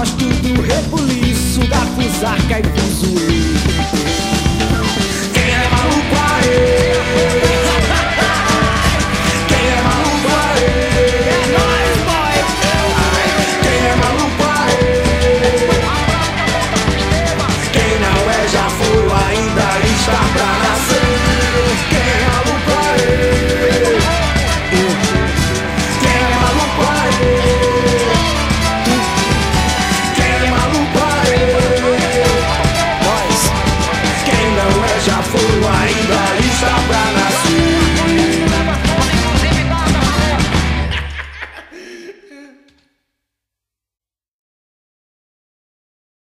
gosto do rebuliço da fusarca e fuzuê.